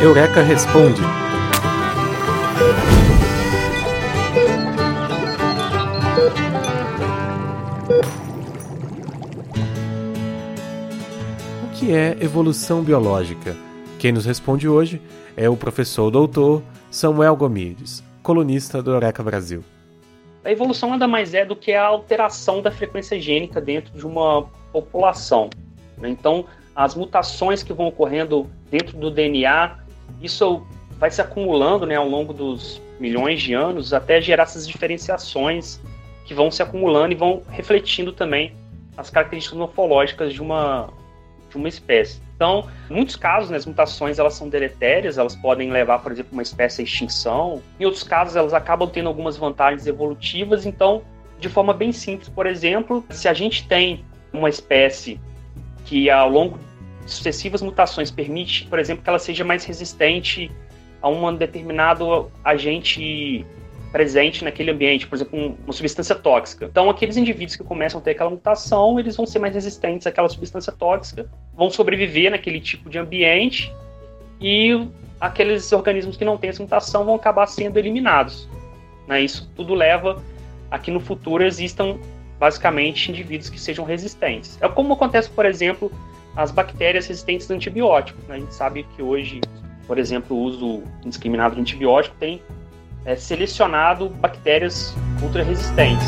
Eureka Responde. O que é evolução biológica? Quem nos responde hoje é o professor doutor Samuel Gomides, colunista do Eureka Brasil. A evolução nada mais é do que a alteração da frequência gênica dentro de uma população. Né? Então, as mutações que vão ocorrendo dentro do DNA, isso vai se acumulando né, ao longo dos milhões de anos até gerar essas diferenciações que vão se acumulando e vão refletindo também as características morfológicas de uma, de uma espécie. Então, em muitos casos, né, as mutações elas são deletérias, elas podem levar, por exemplo, uma espécie à extinção. Em outros casos, elas acabam tendo algumas vantagens evolutivas. Então, de forma bem simples, por exemplo, se a gente tem uma espécie que ao longo sucessivas mutações permite, por exemplo, que ela seja mais resistente a um determinado agente presente naquele ambiente, por exemplo, uma substância tóxica. Então, aqueles indivíduos que começam a ter aquela mutação, eles vão ser mais resistentes àquela substância tóxica, vão sobreviver naquele tipo de ambiente e aqueles organismos que não têm essa mutação vão acabar sendo eliminados. Né? Isso tudo leva a que no futuro existam basicamente indivíduos que sejam resistentes. É como acontece, por exemplo, as bactérias resistentes a antibióticos. Né? A gente sabe que hoje, por exemplo, o uso indiscriminado de antibiótico tem é, selecionado bactérias ultra resistentes.